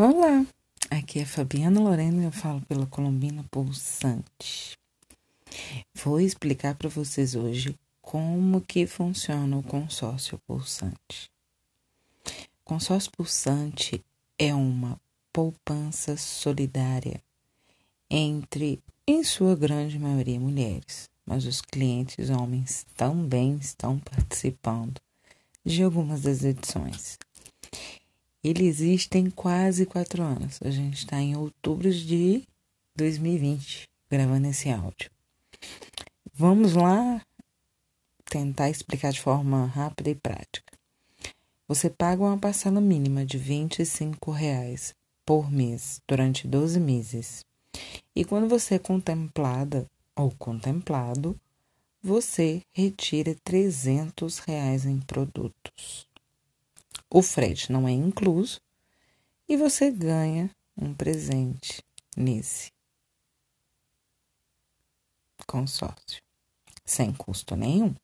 Olá, aqui é Fabiana Lorena e eu falo pela Colombina Pulsante. Vou explicar para vocês hoje como que funciona o consórcio pulsante. Consórcio pulsante é uma poupança solidária entre, em sua grande maioria, mulheres, mas os clientes homens também estão participando de algumas das edições. Ele existe tem quase quatro anos. A gente está em outubro de 2020 gravando esse áudio. Vamos lá tentar explicar de forma rápida e prática. Você paga uma parcela mínima de R$ reais por mês durante 12 meses. E quando você é contemplada ou contemplado, você retira 300 reais em produtos o frete não é incluso e você ganha um presente nesse consórcio, sem custo nenhum.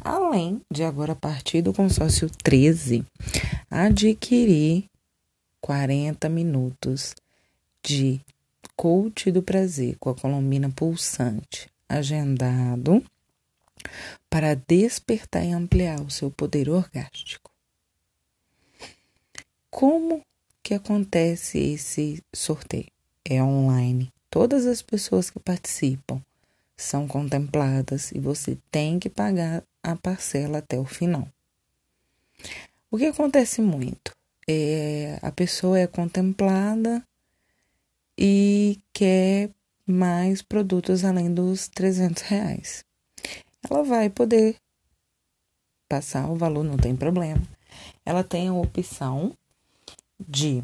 Além de agora, partir do consórcio 13, adquirir 40 minutos de coach do prazer com a colombina pulsante, agendado para despertar e ampliar o seu poder orgástico. Como que acontece esse sorteio? É online. Todas as pessoas que participam são contempladas e você tem que pagar a parcela até o final. O que acontece muito é a pessoa é contemplada e quer mais produtos além dos 300 reais. Ela vai poder passar o valor, não tem problema. Ela tem a opção de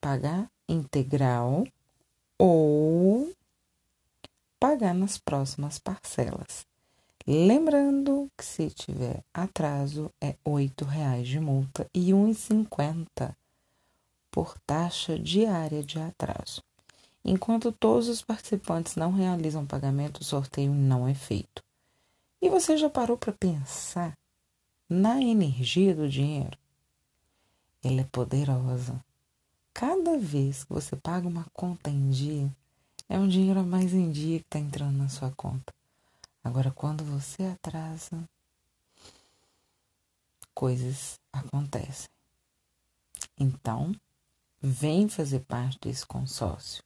pagar integral ou pagar nas próximas parcelas. Lembrando que se tiver atraso é R$ reais de multa e R$ 1,50 por taxa diária de atraso. Enquanto todos os participantes não realizam pagamento, o sorteio não é feito. E você já parou para pensar na energia do dinheiro? Ela é poderosa. Cada vez que você paga uma conta em dia, é um dinheiro a mais em dia que está entrando na sua conta. Agora, quando você atrasa, coisas acontecem. Então, vem fazer parte desse consórcio,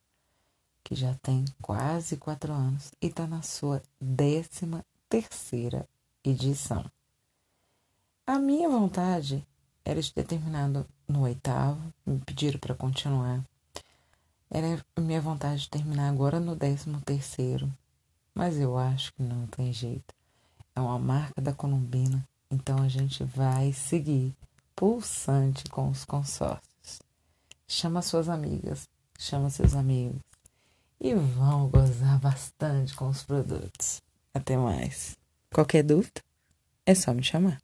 que já tem quase quatro anos e está na sua décima terceira edição. A minha vontade era de ter terminado no oitavo, me pediram para continuar. Era minha vontade de terminar agora no décimo terceiro, mas eu acho que não tem jeito. É uma marca da Colombina, então a gente vai seguir pulsante com os consórcios. Chama suas amigas, chama seus amigos e vão gozar bastante com os produtos. Até mais. Qualquer dúvida, é só me chamar.